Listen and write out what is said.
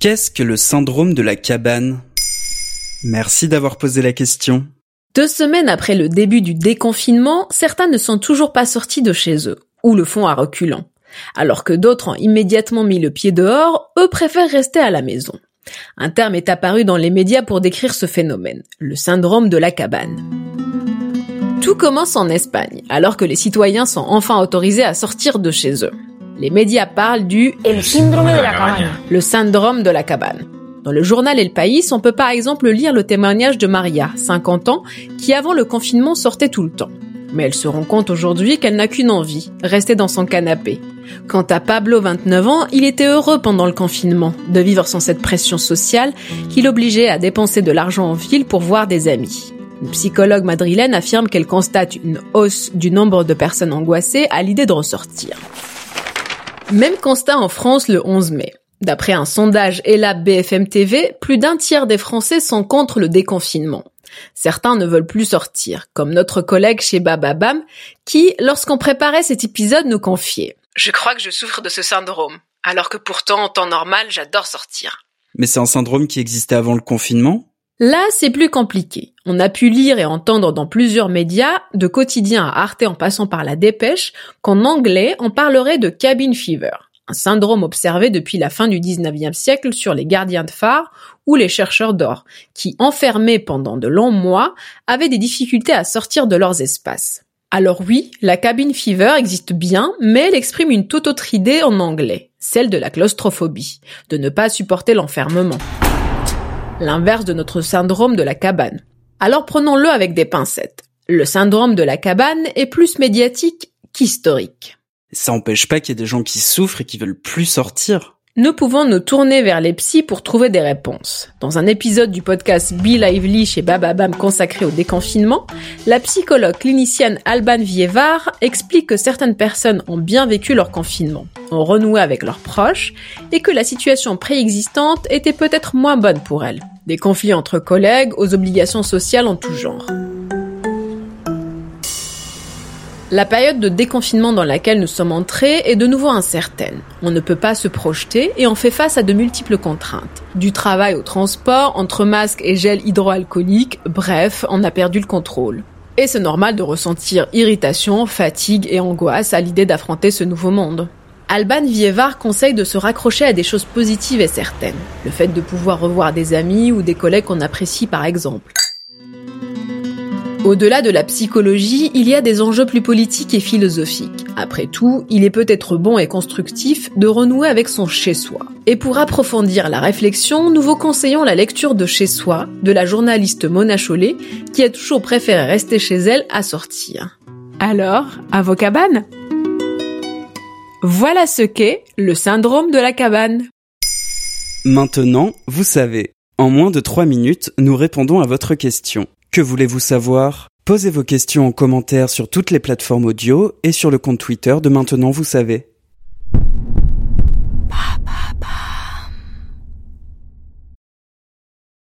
Qu'est-ce que le syndrome de la cabane? Merci d'avoir posé la question. Deux semaines après le début du déconfinement, certains ne sont toujours pas sortis de chez eux, ou le font à reculons. Alors que d'autres ont immédiatement mis le pied dehors, eux préfèrent rester à la maison. Un terme est apparu dans les médias pour décrire ce phénomène, le syndrome de la cabane. Tout commence en Espagne, alors que les citoyens sont enfin autorisés à sortir de chez eux. Les médias parlent du El síndrome de la cabana. le syndrome de la cabane. Dans le journal El País, on peut par exemple lire le témoignage de Maria, 50 ans, qui avant le confinement sortait tout le temps. Mais elle se rend compte aujourd'hui qu'elle n'a qu'une envie, rester dans son canapé. Quant à Pablo, 29 ans, il était heureux pendant le confinement, de vivre sans cette pression sociale qui l'obligeait à dépenser de l'argent en ville pour voir des amis. Une psychologue madrilène affirme qu'elle constate une hausse du nombre de personnes angoissées à l'idée de ressortir. Même constat en France le 11 mai. D'après un sondage ELAB BFM TV, plus d'un tiers des Français sont contre le déconfinement. Certains ne veulent plus sortir, comme notre collègue chez Bababam, qui, lorsqu'on préparait cet épisode, nous confiait. Je crois que je souffre de ce syndrome, alors que pourtant, en temps normal, j'adore sortir. Mais c'est un syndrome qui existait avant le confinement? Là, c'est plus compliqué. On a pu lire et entendre dans plusieurs médias, de quotidien à Arte en passant par la dépêche, qu'en anglais, on parlerait de cabin fever, un syndrome observé depuis la fin du 19e siècle sur les gardiens de phare ou les chercheurs d'or, qui, enfermés pendant de longs mois, avaient des difficultés à sortir de leurs espaces. Alors oui, la cabin fever existe bien, mais elle exprime une toute autre idée en anglais, celle de la claustrophobie, de ne pas supporter l'enfermement l'inverse de notre syndrome de la cabane. Alors prenons-le avec des pincettes. Le syndrome de la cabane est plus médiatique qu'historique. Ça empêche pas qu'il y ait des gens qui souffrent et qui veulent plus sortir. Nous pouvons nous tourner vers les psys pour trouver des réponses. Dans un épisode du podcast Be Lively chez Bababam consacré au déconfinement, la psychologue clinicienne Alban Vievar explique que certaines personnes ont bien vécu leur confinement, ont renoué avec leurs proches et que la situation préexistante était peut-être moins bonne pour elles. Des conflits entre collègues aux obligations sociales en tout genre. La période de déconfinement dans laquelle nous sommes entrés est de nouveau incertaine. On ne peut pas se projeter et on fait face à de multiples contraintes. Du travail au transport, entre masques et gel hydroalcoolique, bref, on a perdu le contrôle. Et c'est normal de ressentir irritation, fatigue et angoisse à l'idée d'affronter ce nouveau monde. Alban Vievar conseille de se raccrocher à des choses positives et certaines. Le fait de pouvoir revoir des amis ou des collègues qu'on apprécie par exemple. Au-delà de la psychologie, il y a des enjeux plus politiques et philosophiques. Après tout, il est peut-être bon et constructif de renouer avec son chez-soi. Et pour approfondir la réflexion, nous vous conseillons la lecture de Chez soi de la journaliste Mona Chollet, qui a toujours préféré rester chez elle à sortir. Alors, à vos cabanes Voilà ce qu'est le syndrome de la cabane. Maintenant, vous savez. En moins de 3 minutes, nous répondons à votre question. Que voulez-vous savoir? Posez vos questions en commentaire sur toutes les plateformes audio et sur le compte Twitter de Maintenant vous savez.